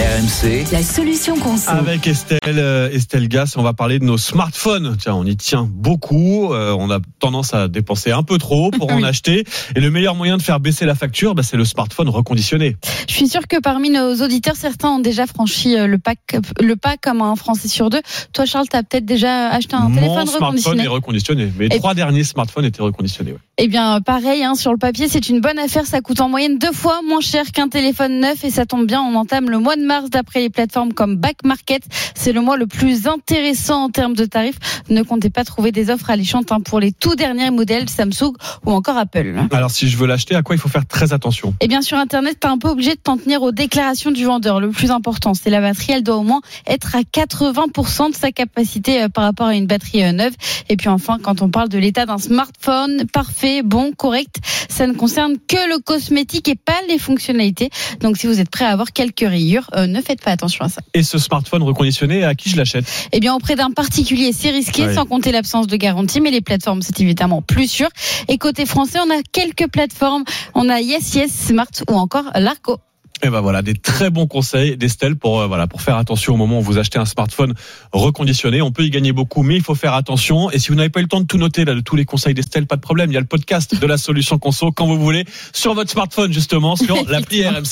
RMC. la solution conso. Avec Estelle, euh, Estelle Gas, on va parler de nos smartphones. Tiens, on y tient beaucoup. euh, on a tendance à dépenser un peu trop pour en acheter. Et le meilleur moyen de faire baisser la facture, bah, c'est le smartphone reconditionné. Je suis sûre que parmi nos auditeurs, certains ont déjà franchi euh, le, pack, le pas comme un Français sur deux. Toi, Charles, tu as peut-être déjà acheté un Mon téléphone smartphone reconditionné. est reconditionné. Mes Et- trois derniers smartphones étaient reconditionnés. ouais. Eh bien, pareil, hein, sur le papier, c'est une bonne affaire. Ça coûte en moyenne deux fois moins cher qu'un téléphone neuf et ça tombe bien. On entame le mois de mars d'après les plateformes comme Back Market. C'est le mois le plus intéressant en termes de tarifs. Ne comptez pas trouver des offres alléchantes hein, pour les tout derniers modèles Samsung ou encore Apple. Alors, si je veux l'acheter, à quoi il faut faire très attention? Eh bien, sur Internet, t'es un peu obligé de t'en tenir aux déclarations du vendeur. Le plus important, c'est la batterie. Elle doit au moins être à 80% de sa capacité euh, par rapport à une batterie euh, neuve. Et puis enfin, quand on parle de l'état d'un smartphone, parfait, bon, correct, ça ne concerne que le cosmétique et pas les fonctionnalités. Donc, si vous êtes prêt à avoir quelques rayures, euh, ne faites pas attention à ça. Et ce smartphone reconditionné, à qui je l'achète? Eh bien, auprès d'un particulier, c'est risqué, sans compter l'absence de garantie, mais les plateformes, c'est évidemment plus sûr. Et côté français, on a quelques plateformes. On a Yes Yes, Smart ou encore Larco. Et ben voilà, des très bons conseils d'Estelle pour euh, voilà pour faire attention au moment où vous achetez un smartphone reconditionné. On peut y gagner beaucoup, mais il faut faire attention. Et si vous n'avez pas eu le temps de tout noter là, de tous les conseils d'Estelle, pas de problème. Il y a le podcast de la solution conso quand vous voulez sur votre smartphone justement sur l'appli RMC.